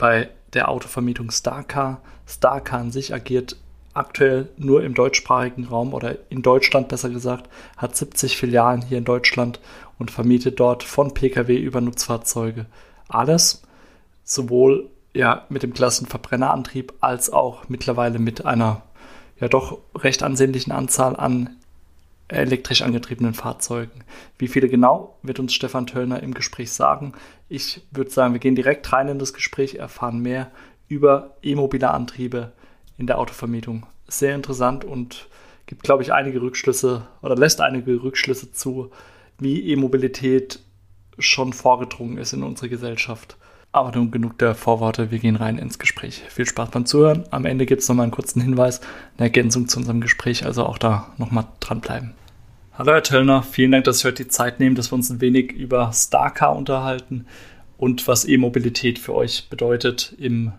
bei der Autovermietung Starcar. Starcar an sich agiert aktuell nur im deutschsprachigen Raum oder in Deutschland besser gesagt, hat 70 Filialen hier in Deutschland und vermietet dort von Pkw über Nutzfahrzeuge alles sowohl ja mit dem Klassenverbrennerantrieb als auch mittlerweile mit einer ja doch recht ansehnlichen Anzahl an elektrisch angetriebenen Fahrzeugen. Wie viele genau, wird uns Stefan Töllner im Gespräch sagen. Ich würde sagen, wir gehen direkt rein in das Gespräch, erfahren mehr über e-mobile Antriebe in der Autovermietung. Sehr interessant und gibt, glaube ich, einige Rückschlüsse oder lässt einige Rückschlüsse zu, wie E-Mobilität schon vorgedrungen ist in unsere Gesellschaft. Aber nun genug der Vorworte, wir gehen rein ins Gespräch. Viel Spaß beim Zuhören. Am Ende gibt es nochmal einen kurzen Hinweis, eine Ergänzung zu unserem Gespräch, also auch da nochmal dranbleiben. Hallo Herr Töllner, vielen Dank, dass Sie heute die Zeit nehmen, dass wir uns ein wenig über Starcar unterhalten und was E-Mobilität für euch bedeutet im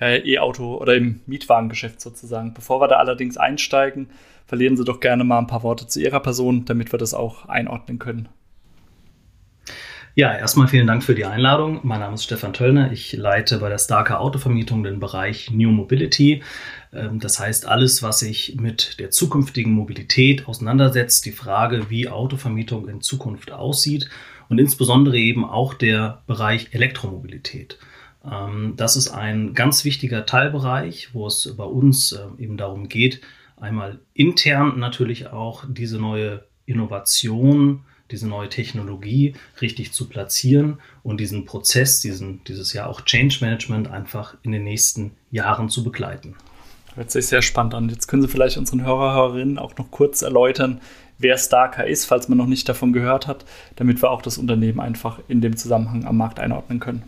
ja, E-Auto oder im Mietwagengeschäft sozusagen. Bevor wir da allerdings einsteigen, verlieren Sie doch gerne mal ein paar Worte zu Ihrer Person, damit wir das auch einordnen können. Ja, erstmal vielen Dank für die Einladung. Mein Name ist Stefan Töllner. Ich leite bei der Starker Autovermietung den Bereich New Mobility. Ähm, das heißt, alles, was sich mit der zukünftigen Mobilität auseinandersetzt, die Frage, wie Autovermietung in Zukunft aussieht und insbesondere eben auch der Bereich Elektromobilität. Ähm, das ist ein ganz wichtiger Teilbereich, wo es bei uns äh, eben darum geht, einmal intern natürlich auch diese neue Innovation diese neue Technologie richtig zu platzieren und diesen Prozess, diesen, dieses Jahr auch Change Management einfach in den nächsten Jahren zu begleiten. Hört sich sehr spannend an. Jetzt können Sie vielleicht unseren Hörer, Hörerinnen auch noch kurz erläutern, wer Starker ist, falls man noch nicht davon gehört hat, damit wir auch das Unternehmen einfach in dem Zusammenhang am Markt einordnen können.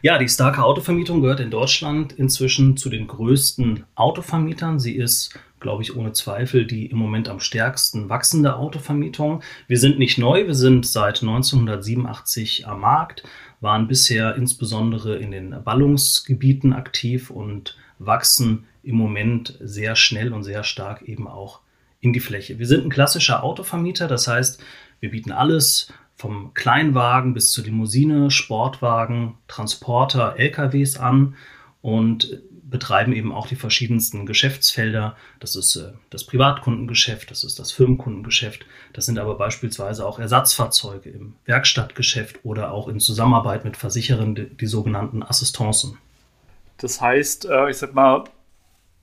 Ja, die Starker Autovermietung gehört in Deutschland inzwischen zu den größten Autovermietern. Sie ist glaube ich, ohne Zweifel die im Moment am stärksten wachsende Autovermietung. Wir sind nicht neu, wir sind seit 1987 am Markt, waren bisher insbesondere in den Ballungsgebieten aktiv und wachsen im Moment sehr schnell und sehr stark eben auch in die Fläche. Wir sind ein klassischer Autovermieter, das heißt, wir bieten alles vom Kleinwagen bis zur Limousine, Sportwagen, Transporter, LKWs an und betreiben eben auch die verschiedensten Geschäftsfelder. Das ist äh, das Privatkundengeschäft, das ist das Firmenkundengeschäft. Das sind aber beispielsweise auch Ersatzfahrzeuge im Werkstattgeschäft oder auch in Zusammenarbeit mit Versicherern, die, die sogenannten Assistancen. Das heißt, äh, ich sag mal,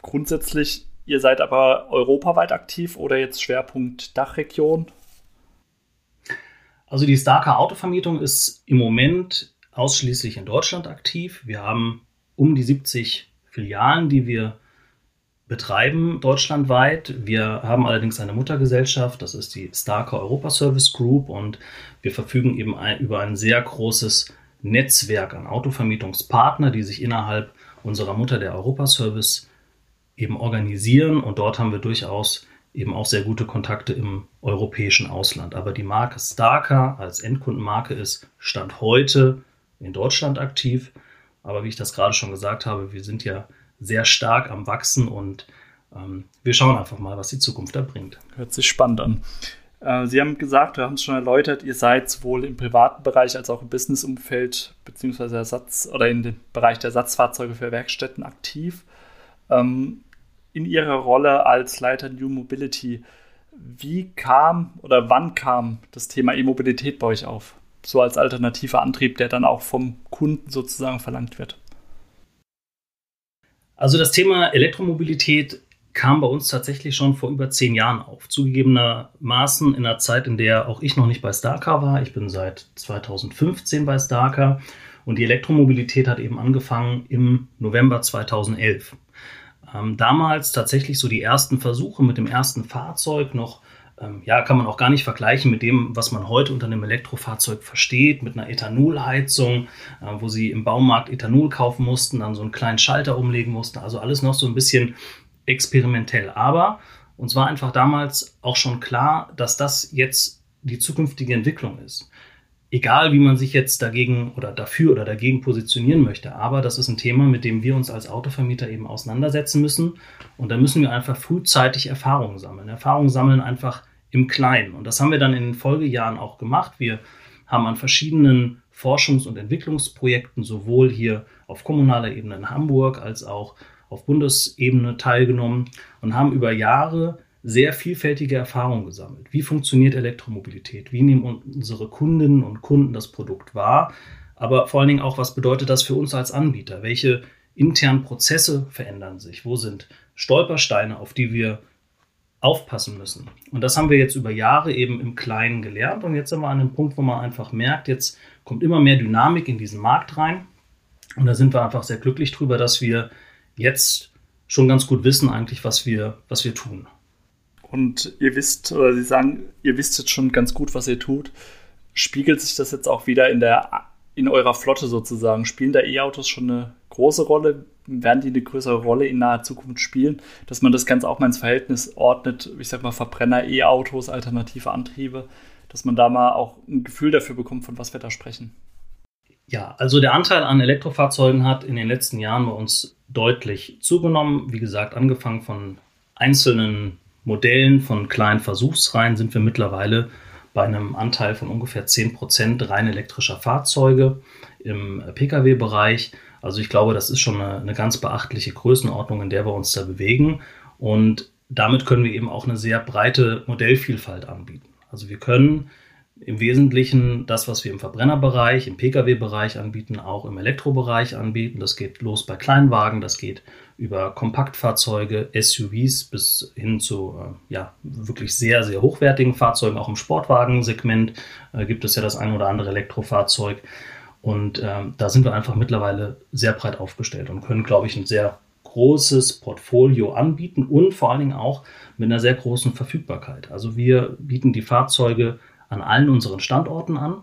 grundsätzlich, ihr seid aber europaweit aktiv oder jetzt Schwerpunkt Dachregion? Also die Starker Autovermietung ist im Moment ausschließlich in Deutschland aktiv. Wir haben um die 70 Filialen, die wir betreiben deutschlandweit. Wir haben allerdings eine Muttergesellschaft, das ist die Starker Europa Service Group und wir verfügen eben ein, über ein sehr großes Netzwerk an Autovermietungspartner, die sich innerhalb unserer Mutter der Europa Service eben organisieren und dort haben wir durchaus eben auch sehr gute Kontakte im europäischen Ausland. Aber die Marke Starker als Endkundenmarke ist Stand heute in Deutschland aktiv aber wie ich das gerade schon gesagt habe, wir sind ja sehr stark am Wachsen und ähm, wir schauen einfach mal, was die Zukunft da bringt. Hört sich spannend an. Äh, Sie haben gesagt, wir haben es schon erläutert, ihr seid sowohl im privaten Bereich als auch im Businessumfeld beziehungsweise Ersatz oder in dem Bereich der Ersatzfahrzeuge für Werkstätten aktiv. Ähm, in Ihrer Rolle als Leiter New Mobility, wie kam oder wann kam das Thema E-Mobilität bei euch auf? So als alternativer Antrieb, der dann auch vom Kunden sozusagen verlangt wird? Also das Thema Elektromobilität kam bei uns tatsächlich schon vor über zehn Jahren auf. Zugegebenermaßen in einer Zeit, in der auch ich noch nicht bei Starcar war. Ich bin seit 2015 bei Starcar und die Elektromobilität hat eben angefangen im November 2011. Ähm, damals tatsächlich so die ersten Versuche mit dem ersten Fahrzeug noch ähm, ja, kann man auch gar nicht vergleichen mit dem, was man heute unter einem Elektrofahrzeug versteht, mit einer Ethanolheizung, äh, wo sie im Baumarkt Ethanol kaufen mussten, dann so einen kleinen Schalter umlegen mussten. Also alles noch so ein bisschen experimentell. Aber uns war einfach damals auch schon klar, dass das jetzt die zukünftige Entwicklung ist. Egal, wie man sich jetzt dagegen oder dafür oder dagegen positionieren möchte. Aber das ist ein Thema, mit dem wir uns als Autovermieter eben auseinandersetzen müssen. Und da müssen wir einfach frühzeitig Erfahrungen sammeln. Erfahrungen sammeln einfach im Kleinen. Und das haben wir dann in den Folgejahren auch gemacht. Wir haben an verschiedenen Forschungs- und Entwicklungsprojekten sowohl hier auf kommunaler Ebene in Hamburg als auch auf Bundesebene teilgenommen und haben über Jahre sehr vielfältige Erfahrungen gesammelt. Wie funktioniert Elektromobilität? Wie nehmen unsere Kundinnen und Kunden das Produkt wahr? Aber vor allen Dingen auch, was bedeutet das für uns als Anbieter? Welche internen Prozesse verändern sich? Wo sind Stolpersteine, auf die wir aufpassen müssen? Und das haben wir jetzt über Jahre eben im Kleinen gelernt. Und jetzt sind wir an einem Punkt, wo man einfach merkt, jetzt kommt immer mehr Dynamik in diesen Markt rein. Und da sind wir einfach sehr glücklich drüber, dass wir jetzt schon ganz gut wissen eigentlich, was wir, was wir tun. Und ihr wisst, oder Sie sagen, ihr wisst jetzt schon ganz gut, was ihr tut. Spiegelt sich das jetzt auch wieder in der in eurer Flotte sozusagen? Spielen da E-Autos schon eine große Rolle? Werden die eine größere Rolle in naher Zukunft spielen? Dass man das Ganze auch mal ins Verhältnis ordnet, ich sag mal Verbrenner, E-Autos, alternative Antriebe, dass man da mal auch ein Gefühl dafür bekommt, von was wir da sprechen. Ja, also der Anteil an Elektrofahrzeugen hat in den letzten Jahren bei uns deutlich zugenommen. Wie gesagt, angefangen von einzelnen Modellen von kleinen Versuchsreihen sind wir mittlerweile bei einem Anteil von ungefähr 10% rein elektrischer Fahrzeuge im Pkw-Bereich. Also ich glaube, das ist schon eine, eine, ganz beachtliche Größenordnung, in der wir uns da bewegen. Und damit können wir eben auch eine sehr breite Modellvielfalt anbieten. Also wir können im Wesentlichen das, was wir im Verbrennerbereich, im Pkw-Bereich anbieten, auch im Elektrobereich anbieten. Das geht los bei Kleinwagen, das geht über Kompaktfahrzeuge, SUVs bis hin zu äh, ja, wirklich sehr, sehr hochwertigen Fahrzeugen. Auch im Sportwagensegment äh, gibt es ja das ein oder andere Elektrofahrzeug. Und ähm, da sind wir einfach mittlerweile sehr breit aufgestellt und können, glaube ich, ein sehr großes Portfolio anbieten und vor allen Dingen auch mit einer sehr großen Verfügbarkeit. Also wir bieten die Fahrzeuge an allen unseren Standorten an.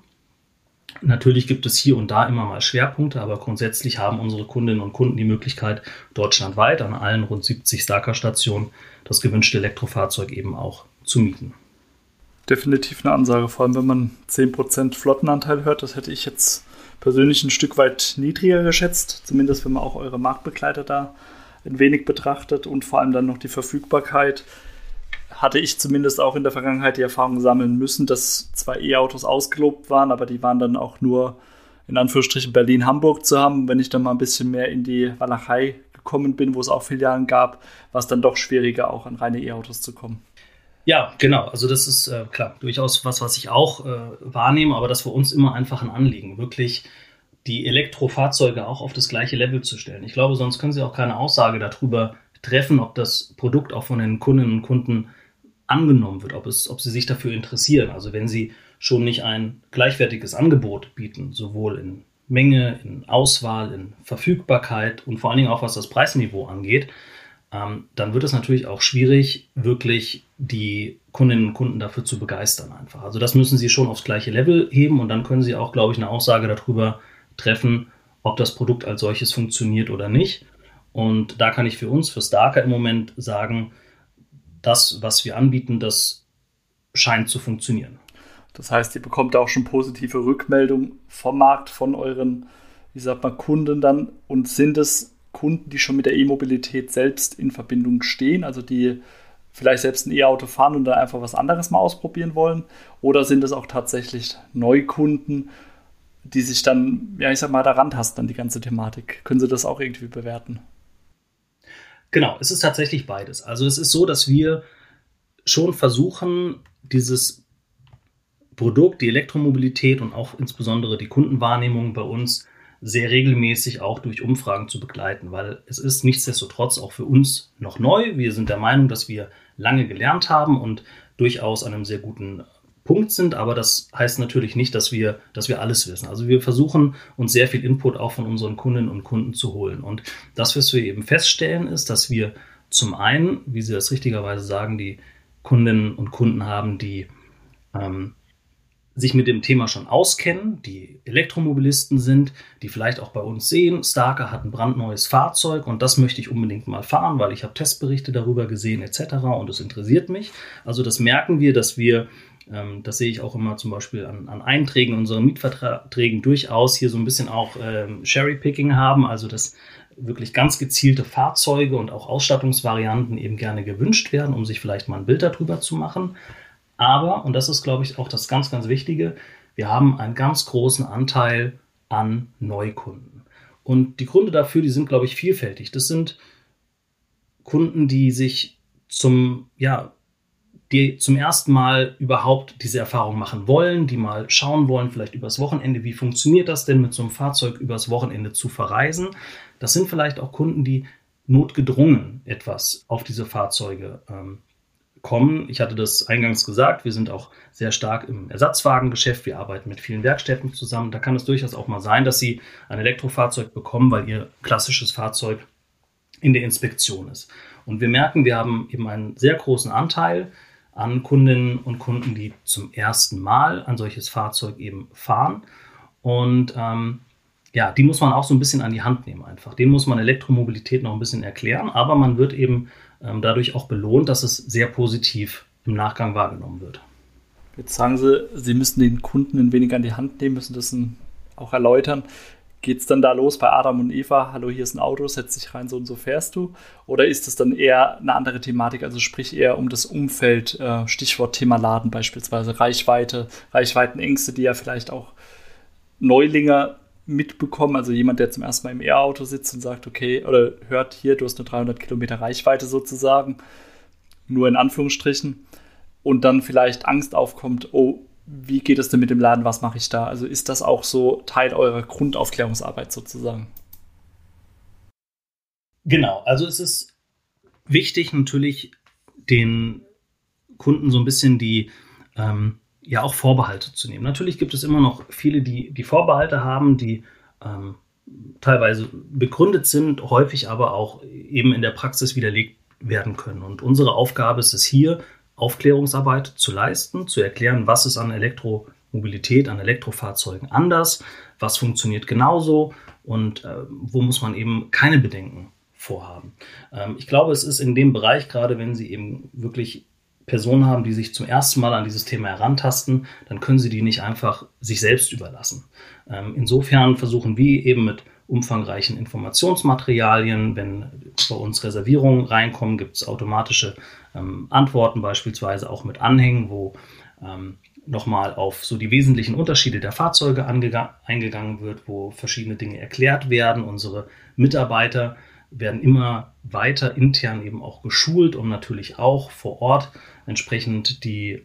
Natürlich gibt es hier und da immer mal Schwerpunkte, aber grundsätzlich haben unsere Kundinnen und Kunden die Möglichkeit, deutschlandweit an allen rund 70 Starker-Stationen das gewünschte Elektrofahrzeug eben auch zu mieten. Definitiv eine Ansage, vor allem wenn man 10% Flottenanteil hört. Das hätte ich jetzt persönlich ein Stück weit niedriger geschätzt, zumindest wenn man auch eure Marktbegleiter da ein wenig betrachtet und vor allem dann noch die Verfügbarkeit hatte ich zumindest auch in der Vergangenheit die Erfahrung sammeln müssen, dass zwar E-Autos ausgelobt waren, aber die waren dann auch nur in Anführungsstrichen Berlin-Hamburg zu haben. Wenn ich dann mal ein bisschen mehr in die Walachei gekommen bin, wo es auch Filialen gab, war es dann doch schwieriger, auch an reine E-Autos zu kommen. Ja, genau. Also das ist äh, klar durchaus was, was ich auch äh, wahrnehme, aber das für uns immer einfach ein Anliegen, wirklich die Elektrofahrzeuge auch auf das gleiche Level zu stellen. Ich glaube, sonst können Sie auch keine Aussage darüber treffen, ob das Produkt auch von den Kundinnen und Kunden angenommen wird, ob, es, ob sie sich dafür interessieren. Also wenn sie schon nicht ein gleichwertiges Angebot bieten, sowohl in Menge, in Auswahl, in Verfügbarkeit und vor allen Dingen auch was das Preisniveau angeht, ähm, dann wird es natürlich auch schwierig, wirklich die Kundinnen und Kunden dafür zu begeistern einfach. Also das müssen sie schon aufs gleiche Level heben und dann können sie auch, glaube ich, eine Aussage darüber treffen, ob das Produkt als solches funktioniert oder nicht. Und da kann ich für uns, für Starker im Moment sagen, das, was wir anbieten, das scheint zu funktionieren. Das heißt, ihr bekommt auch schon positive Rückmeldungen vom Markt, von euren, wie sagt man, Kunden dann. Und sind es Kunden, die schon mit der E-Mobilität selbst in Verbindung stehen, also die vielleicht selbst ein E-Auto fahren und dann einfach was anderes mal ausprobieren wollen? Oder sind es auch tatsächlich Neukunden, die sich dann, ja, ich sag mal, daran tasten an die ganze Thematik? Können Sie das auch irgendwie bewerten? Genau, es ist tatsächlich beides. Also es ist so, dass wir schon versuchen, dieses Produkt, die Elektromobilität und auch insbesondere die Kundenwahrnehmung bei uns sehr regelmäßig auch durch Umfragen zu begleiten, weil es ist nichtsdestotrotz auch für uns noch neu. Wir sind der Meinung, dass wir lange gelernt haben und durchaus an einem sehr guten Punkt sind, aber das heißt natürlich nicht, dass wir, dass wir alles wissen. Also wir versuchen uns sehr viel Input auch von unseren Kundinnen und Kunden zu holen. Und das, was wir eben feststellen, ist, dass wir zum einen, wie Sie das richtigerweise sagen, die Kundinnen und Kunden haben, die ähm, sich mit dem Thema schon auskennen, die Elektromobilisten sind, die vielleicht auch bei uns sehen, Starker hat ein brandneues Fahrzeug und das möchte ich unbedingt mal fahren, weil ich habe Testberichte darüber gesehen etc. und es interessiert mich. Also das merken wir, dass wir, ähm, das sehe ich auch immer zum Beispiel an, an Einträgen unserer Mietverträgen durchaus hier so ein bisschen auch ähm, Cherry-Picking haben, also dass wirklich ganz gezielte Fahrzeuge und auch Ausstattungsvarianten eben gerne gewünscht werden, um sich vielleicht mal ein Bild darüber zu machen. Aber, und das ist, glaube ich, auch das ganz, ganz Wichtige, wir haben einen ganz großen Anteil an Neukunden. Und die Gründe dafür, die sind, glaube ich, vielfältig. Das sind Kunden, die sich zum, ja, die zum ersten Mal überhaupt diese Erfahrung machen wollen, die mal schauen wollen, vielleicht übers Wochenende, wie funktioniert das denn mit so einem Fahrzeug übers Wochenende zu verreisen. Das sind vielleicht auch Kunden, die notgedrungen etwas auf diese Fahrzeuge ähm, kommen. Ich hatte das eingangs gesagt, wir sind auch sehr stark im Ersatzwagengeschäft. Wir arbeiten mit vielen Werkstätten zusammen. Da kann es durchaus auch mal sein, dass Sie ein Elektrofahrzeug bekommen, weil Ihr klassisches Fahrzeug in der Inspektion ist. Und wir merken, wir haben eben einen sehr großen Anteil an Kundinnen und Kunden, die zum ersten Mal ein solches Fahrzeug eben fahren. Und ähm, ja, die muss man auch so ein bisschen an die Hand nehmen einfach. Den muss man Elektromobilität noch ein bisschen erklären, aber man wird eben ähm, dadurch auch belohnt, dass es sehr positiv im Nachgang wahrgenommen wird. Jetzt sagen Sie, Sie müssen den Kunden ein wenig an die Hand nehmen, müssen das auch erläutern. Geht es dann da los bei Adam und Eva? Hallo, hier ist ein Auto, setz dich rein, so und so fährst du? Oder ist das dann eher eine andere Thematik, also sprich eher um das Umfeld, äh, Stichwort Thema Laden beispielsweise, Reichweite, Reichweitenängste, die ja vielleicht auch Neulinge mitbekommen, also jemand, der zum ersten Mal im E-Auto sitzt und sagt, okay, oder hört hier, du hast eine 300 Kilometer Reichweite sozusagen, nur in Anführungsstrichen, und dann vielleicht Angst aufkommt, oh, wie geht es denn mit dem Laden, was mache ich da? Also ist das auch so Teil eurer Grundaufklärungsarbeit sozusagen? Genau, also es ist wichtig natürlich den Kunden so ein bisschen die ähm, ja auch Vorbehalte zu nehmen. Natürlich gibt es immer noch viele, die die Vorbehalte haben, die ähm, teilweise begründet sind, häufig aber auch eben in der Praxis widerlegt werden können. Und unsere Aufgabe ist es hier, Aufklärungsarbeit zu leisten, zu erklären, was ist an Elektromobilität, an Elektrofahrzeugen anders, was funktioniert genauso und äh, wo muss man eben keine Bedenken vorhaben. Ähm, ich glaube, es ist in dem Bereich, gerade wenn Sie eben wirklich Personen haben, die sich zum ersten Mal an dieses Thema herantasten, dann können sie die nicht einfach sich selbst überlassen. Ähm, insofern versuchen wir eben mit umfangreichen Informationsmaterialien, wenn bei uns Reservierungen reinkommen, gibt es automatische ähm, Antworten, beispielsweise auch mit Anhängen, wo ähm, nochmal auf so die wesentlichen Unterschiede der Fahrzeuge eingegangen wird, wo verschiedene Dinge erklärt werden. Unsere Mitarbeiter werden immer weiter intern eben auch geschult, um natürlich auch vor Ort entsprechend die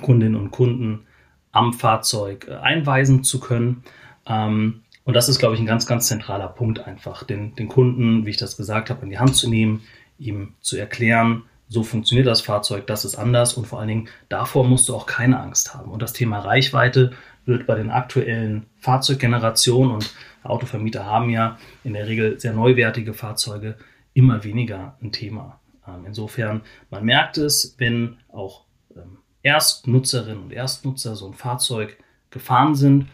Kundinnen und Kunden am Fahrzeug äh, einweisen zu können. Ähm, und das ist, glaube ich, ein ganz, ganz zentraler Punkt einfach, den, den Kunden, wie ich das gesagt habe, in die Hand zu nehmen, ihm zu erklären, so funktioniert das Fahrzeug, das ist anders und vor allen Dingen davor musst du auch keine Angst haben. Und das Thema Reichweite wird bei den aktuellen Fahrzeuggenerationen und Autovermieter haben ja in der Regel sehr neuwertige Fahrzeuge immer weniger ein Thema. Ähm, insofern, man merkt es, wenn auch ähm, Erstnutzerinnen und Erstnutzer so ein Fahrzeug gefahren sind,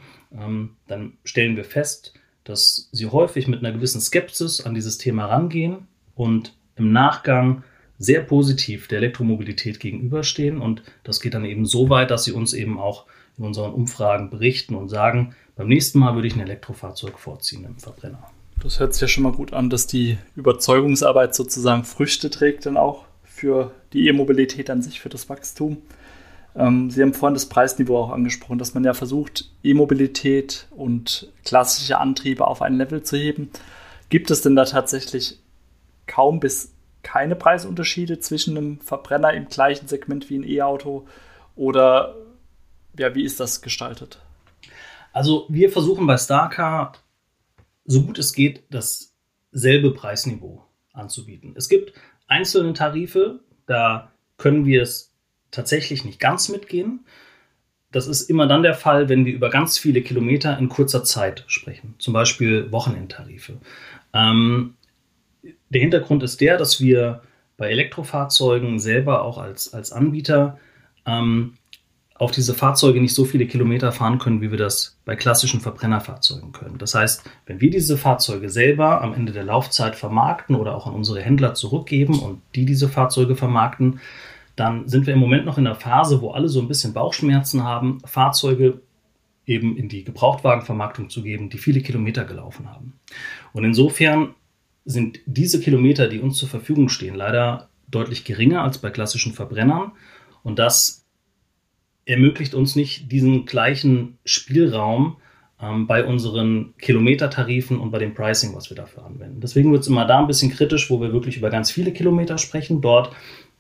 dann stellen wir fest, dass sie häufig mit einer gewissen Skepsis an dieses Thema rangehen und im Nachgang sehr positiv der Elektromobilität gegenüberstehen. Und das geht dann eben so weit, dass sie uns eben auch in unseren Umfragen berichten und sagen, beim nächsten Mal würde ich ein Elektrofahrzeug vorziehen im Verbrenner. Das hört sich ja schon mal gut an, dass die Überzeugungsarbeit sozusagen Früchte trägt dann auch für die E-Mobilität an sich, für das Wachstum. Ähm, Sie haben vorhin das Preisniveau auch angesprochen, dass man ja versucht, E-Mobilität und klassische Antriebe auf ein Level zu heben. Gibt es denn da tatsächlich kaum bis keine Preisunterschiede zwischen einem Verbrenner im gleichen Segment wie ein E-Auto? Oder ja, wie ist das gestaltet? Also wir versuchen bei Starcar so gut es geht dasselbe Preisniveau anzubieten. Es gibt einzelne Tarife, da können wir es tatsächlich nicht ganz mitgehen. Das ist immer dann der Fall, wenn wir über ganz viele Kilometer in kurzer Zeit sprechen, zum Beispiel Wochenendtarife. Ähm, der Hintergrund ist der, dass wir bei Elektrofahrzeugen selber auch als, als Anbieter ähm, auf diese Fahrzeuge nicht so viele Kilometer fahren können, wie wir das bei klassischen Verbrennerfahrzeugen können. Das heißt, wenn wir diese Fahrzeuge selber am Ende der Laufzeit vermarkten oder auch an unsere Händler zurückgeben und die diese Fahrzeuge vermarkten, dann sind wir im Moment noch in der Phase, wo alle so ein bisschen Bauchschmerzen haben, Fahrzeuge eben in die Gebrauchtwagenvermarktung zu geben, die viele Kilometer gelaufen haben. Und insofern sind diese Kilometer, die uns zur Verfügung stehen, leider deutlich geringer als bei klassischen Verbrennern. Und das ermöglicht uns nicht diesen gleichen Spielraum ähm, bei unseren Kilometertarifen und bei dem Pricing, was wir dafür anwenden. Deswegen wird es immer da ein bisschen kritisch, wo wir wirklich über ganz viele Kilometer sprechen. Dort,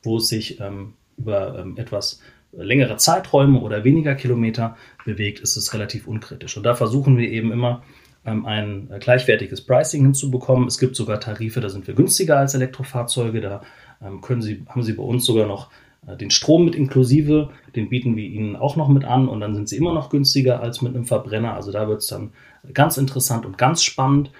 wo es sich ähm, über ähm, etwas längere Zeiträume oder weniger Kilometer bewegt, ist es relativ unkritisch. Und da versuchen wir eben immer ähm, ein äh, gleichwertiges Pricing hinzubekommen. Es gibt sogar Tarife, da sind wir günstiger als Elektrofahrzeuge. Da ähm, können Sie, haben Sie bei uns sogar noch äh, den Strom mit inklusive, den bieten wir Ihnen auch noch mit an und dann sind sie immer noch günstiger als mit einem Verbrenner. Also da wird es dann ganz interessant und ganz spannend.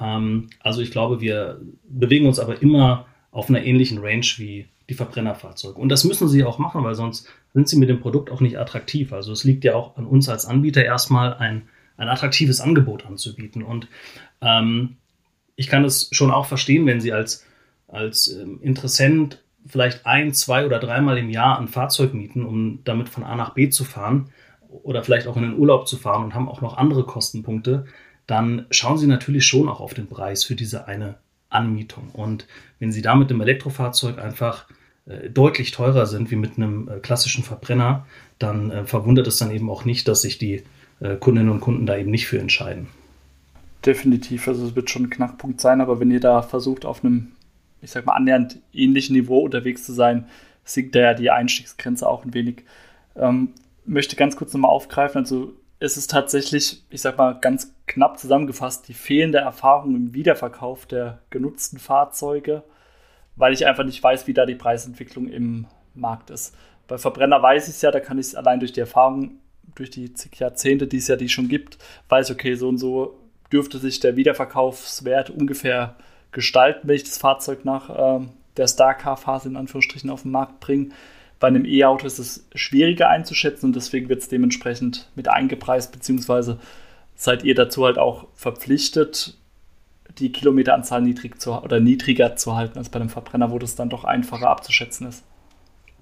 Ähm, also ich glaube, wir bewegen uns aber immer auf einer ähnlichen Range wie die Verbrennerfahrzeuge. Und das müssen sie auch machen, weil sonst sind sie mit dem Produkt auch nicht attraktiv. Also es liegt ja auch an uns als Anbieter erstmal ein, ein attraktives Angebot anzubieten. Und ähm, ich kann es schon auch verstehen, wenn Sie als, als ähm, Interessent vielleicht ein, zwei oder dreimal im Jahr ein Fahrzeug mieten, um damit von A nach B zu fahren oder vielleicht auch in den Urlaub zu fahren und haben auch noch andere Kostenpunkte, dann schauen Sie natürlich schon auch auf den Preis für diese eine Anmietung. Und wenn Sie da mit einem Elektrofahrzeug einfach deutlich teurer sind wie mit einem äh, klassischen Verbrenner, dann äh, verwundert es dann eben auch nicht, dass sich die äh, Kundinnen und Kunden da eben nicht für entscheiden. Definitiv, also es wird schon ein Knackpunkt sein, aber wenn ihr da versucht, auf einem ich sag mal, annähernd ähnlichen Niveau unterwegs zu sein, sinkt da ja die Einstiegsgrenze auch ein wenig. Ähm, möchte ganz kurz nochmal aufgreifen, also es ist tatsächlich, ich sag mal, ganz knapp zusammengefasst, die fehlende Erfahrung im Wiederverkauf der genutzten Fahrzeuge, weil ich einfach nicht weiß, wie da die Preisentwicklung im Markt ist. Bei Verbrenner weiß ich es ja, da kann ich es allein durch die Erfahrung, durch die zig Jahrzehnte, die es ja die schon gibt, weiß, okay, so und so dürfte sich der Wiederverkaufswert ungefähr gestalten, wenn ich das Fahrzeug nach äh, der Star-Car-Phase in Anführungsstrichen auf den Markt bringe. Bei einem E-Auto ist es schwieriger einzuschätzen und deswegen wird es dementsprechend mit eingepreist, beziehungsweise seid ihr dazu halt auch verpflichtet, die Kilometeranzahl niedrig zu, oder niedriger zu halten als bei einem Verbrenner, wo das dann doch einfacher abzuschätzen ist.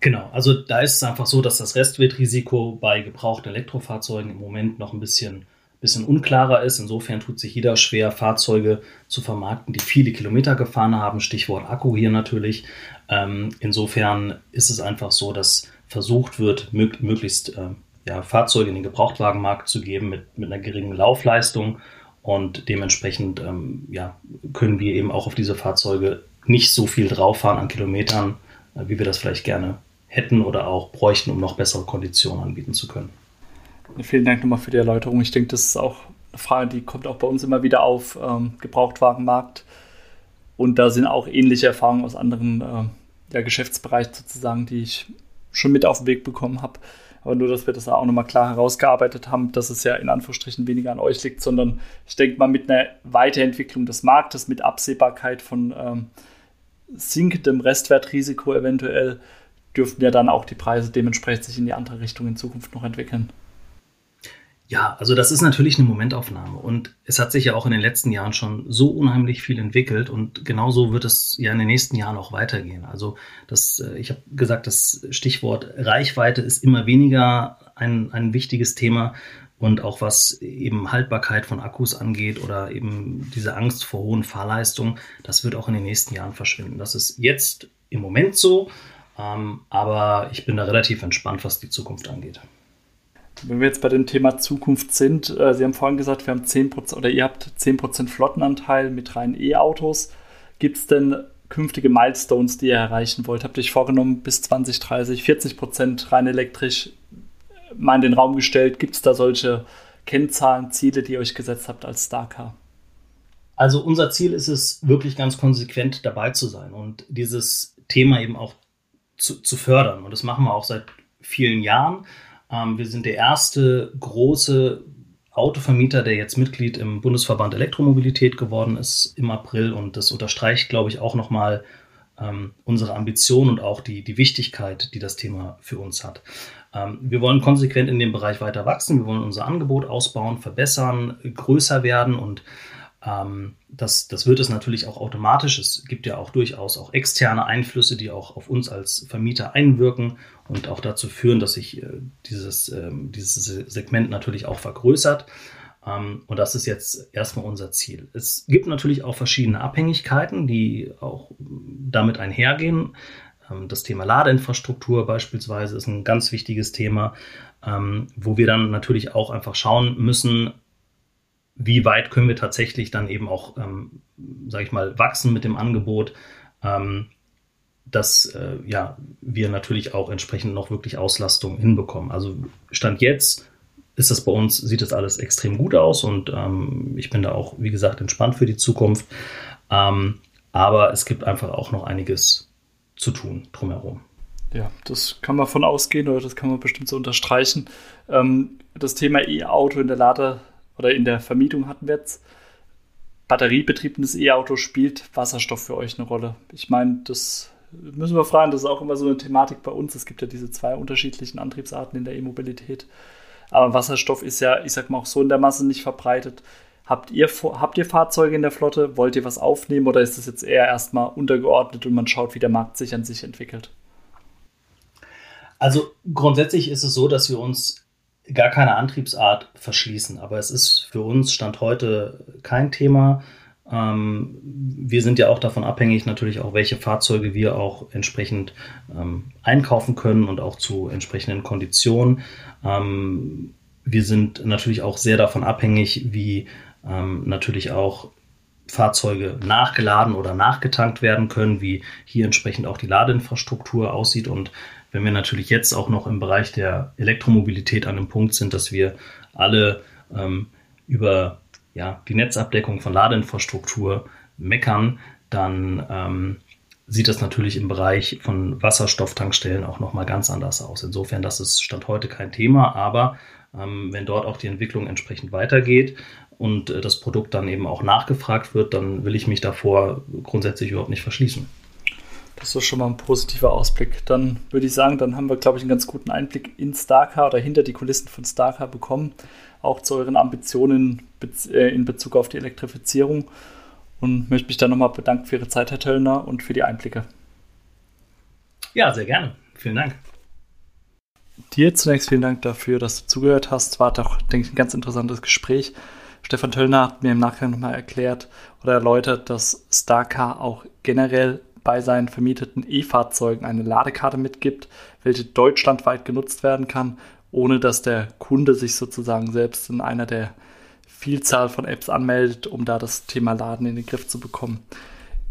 Genau, also da ist es einfach so, dass das Restwertrisiko bei gebrauchten Elektrofahrzeugen im Moment noch ein bisschen bisschen unklarer ist. Insofern tut sich jeder schwer, Fahrzeuge zu vermarkten, die viele Kilometer gefahren haben. Stichwort Akku hier natürlich. Ähm, insofern ist es einfach so, dass versucht wird, mög möglichst äh, ja, Fahrzeuge in den Gebrauchtwagenmarkt zu geben mit, mit einer geringen Laufleistung. Und dementsprechend ähm, ja, können wir eben auch auf diese Fahrzeuge nicht so viel drauffahren an Kilometern, äh, wie wir das vielleicht gerne hätten oder auch bräuchten, um noch bessere Konditionen anbieten zu können. Vielen Dank nochmal für die Erläuterung. Ich denke, das ist auch eine Frage, die kommt auch bei uns immer wieder auf, ähm, Gebrauchtwagenmarkt. Und da sind auch ähnliche Erfahrungen aus anderen äh, ja, Geschäftsbereichen sozusagen, die ich schon mit auf den Weg bekommen habe. Aber nur, dass wir das auch nochmal klar herausgearbeitet haben, dass es ja in Anführungsstrichen weniger an euch liegt, sondern ich denke mal mit einer Weiterentwicklung des Marktes, mit Absehbarkeit von ähm, sinkendem Restwertrisiko eventuell, dürften ja dann auch die Preise dementsprechend sich in die andere Richtung in Zukunft noch entwickeln. Ja, also das ist natürlich eine Momentaufnahme und es hat sich ja auch in den letzten Jahren schon so unheimlich viel entwickelt und genauso wird es ja in den nächsten Jahren auch weitergehen. Also das, äh, ich habe gesagt, das Stichwort Reichweite ist immer weniger ein, ein wichtiges Thema und auch was eben Haltbarkeit von Akkus angeht oder eben diese Angst vor hohen Fahrleistungen, das wird auch in den nächsten Jahren verschwinden. Das ist jetzt im Moment so, ähm, aber ich bin da relativ entspannt, was die Zukunft angeht. Wenn wir jetzt bei dem Thema Zukunft sind, äh, Sie haben vorhin gesagt, wir haben 10% oder ihr habt 10% Flottenanteil mit reinen E-Autos. Gibt es denn künftige Milestones, die ihr erreichen wollt? Habt ihr euch vorgenommen, bis 2030 40% rein elektrisch mal in den Raum gestellt? Gibt es da solche Kennzahlen, Ziele, die ihr euch gesetzt habt als Starcar? Also unser Ziel ist es, wirklich ganz konsequent dabei zu sein und dieses Thema eben auch zu, zu fördern. Und das machen wir auch seit vielen Jahren. Ähm, wir sind der erste große Autovermieter, der jetzt Mitglied im Bundesverband Elektromobilität geworden ist im April. Und das unterstreicht, glaube ich, auch nochmal ähm, unsere Ambition und auch die, die Wichtigkeit, die das Thema für uns hat. Ähm, wir wollen konsequent in dem Bereich weiter wachsen. Wir wollen unser Angebot ausbauen, verbessern, größer werden und ähm, das, das wird es natürlich auch automatisch. Es gibt ja auch durchaus auch externe Einflüsse, die auch auf uns als Vermieter einwirken und auch dazu führen, dass sich äh, dieses, äh, dieses Segment natürlich auch vergrößert. Ähm, und das ist jetzt erstmal unser Ziel. Es gibt natürlich auch verschiedene Abhängigkeiten, die auch damit einhergehen. Ähm, das Thema Ladeinfrastruktur beispielsweise ist ein ganz wichtiges Thema, ähm, wo wir dann natürlich auch einfach schauen müssen, wie weit können wir tatsächlich dann eben auch, ähm, sage ich mal, wachsen mit dem Angebot, ähm, dass äh, ja, wir natürlich auch entsprechend noch wirklich Auslastung hinbekommen. Also Stand jetzt ist das bei uns, sieht das alles extrem gut aus und ähm, ich bin da auch, wie gesagt, entspannt für die Zukunft. Ähm, aber es gibt einfach auch noch einiges zu tun drumherum. Ja, das kann man von ausgehen oder das kann man bestimmt so unterstreichen. Ähm, das Thema E-Auto in der Lade oder in der Vermietung hatten wir jetzt. Batteriebetriebenes E-Auto spielt Wasserstoff für euch eine Rolle. Ich meine, das müssen wir fragen, das ist auch immer so eine Thematik bei uns. Es gibt ja diese zwei unterschiedlichen Antriebsarten in der E-Mobilität. Aber Wasserstoff ist ja, ich sag mal, auch so in der Masse nicht verbreitet. Habt ihr, habt ihr Fahrzeuge in der Flotte? Wollt ihr was aufnehmen oder ist das jetzt eher erstmal untergeordnet und man schaut, wie der Markt sich an sich entwickelt? Also grundsätzlich ist es so, dass wir uns gar keine Antriebsart verschließen. Aber es ist für uns Stand heute kein Thema. Ähm, wir sind ja auch davon abhängig, natürlich auch, welche Fahrzeuge wir auch entsprechend ähm, einkaufen können und auch zu entsprechenden Konditionen. Ähm, wir sind natürlich auch sehr davon abhängig, wie ähm, natürlich auch Fahrzeuge nachgeladen oder nachgetankt werden können, wie hier entsprechend auch die Ladeinfrastruktur aussieht und wenn wir natürlich jetzt auch noch im Bereich der Elektromobilität an dem Punkt sind, dass wir alle ähm, über ja, die Netzabdeckung von Ladeinfrastruktur meckern, dann ähm, sieht das natürlich im Bereich von Wasserstofftankstellen auch nochmal ganz anders aus. Insofern, das ist Stand heute kein Thema, aber ähm, wenn dort auch die Entwicklung entsprechend weitergeht und äh, das Produkt dann eben auch nachgefragt wird, dann will ich mich davor grundsätzlich überhaupt nicht verschließen. Das ist schon mal ein positiver Ausblick. Dann würde ich sagen, dann haben wir, glaube ich, einen ganz guten Einblick in Starcar oder hinter die Kulissen von Starcar bekommen. Auch zu euren Ambitionen äh, in Bezug auf die Elektrifizierung. Und möchte mich dann nochmal bedanken für Ihre Zeit, Herr Töllner, und für die Einblicke. Ja, sehr gerne. Vielen Dank. Dir zunächst vielen Dank dafür, dass du zugehört hast. War doch, denke ich, ein ganz interessantes Gespräch. Stefan Töllner hat mir im Nachgang nochmal erklärt oder erläutert, dass Starcar auch generell bei seinen vermieteten E-Fahrzeugen eine Ladekarte mitgibt, welche deutschlandweit genutzt werden kann, ohne dass der Kunde sich sozusagen selbst in einer der Vielzahl von Apps anmeldet, um da das Thema Laden in den Griff zu bekommen.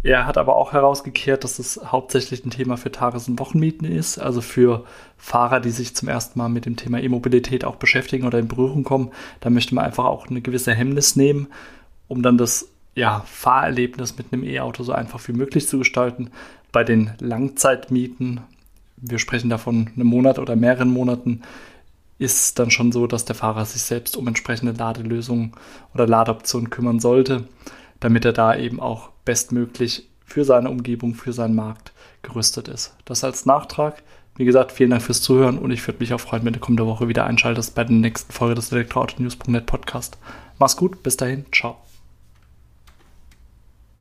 Er hat aber auch herausgekehrt, dass es hauptsächlich ein Thema für Tages- und Wochenmieten ist, also für Fahrer, die sich zum ersten Mal mit dem Thema E-Mobilität auch beschäftigen oder in Berührung kommen. Da möchte man einfach auch eine gewisse Hemmnis nehmen, um dann das ja, Fahrerlebnis mit einem E-Auto so einfach wie möglich zu gestalten. Bei den Langzeitmieten, wir sprechen davon einem Monat oder mehreren Monaten, ist dann schon so, dass der Fahrer sich selbst um entsprechende Ladelösungen oder Ladeoptionen kümmern sollte, damit er da eben auch bestmöglich für seine Umgebung, für seinen Markt gerüstet ist. Das als Nachtrag. Wie gesagt, vielen Dank fürs Zuhören und ich würde mich auch freuen, wenn du kommende Woche wieder einschaltest bei der nächsten Folge des Elektroauto-News.net Podcast. Mach's gut, bis dahin, ciao.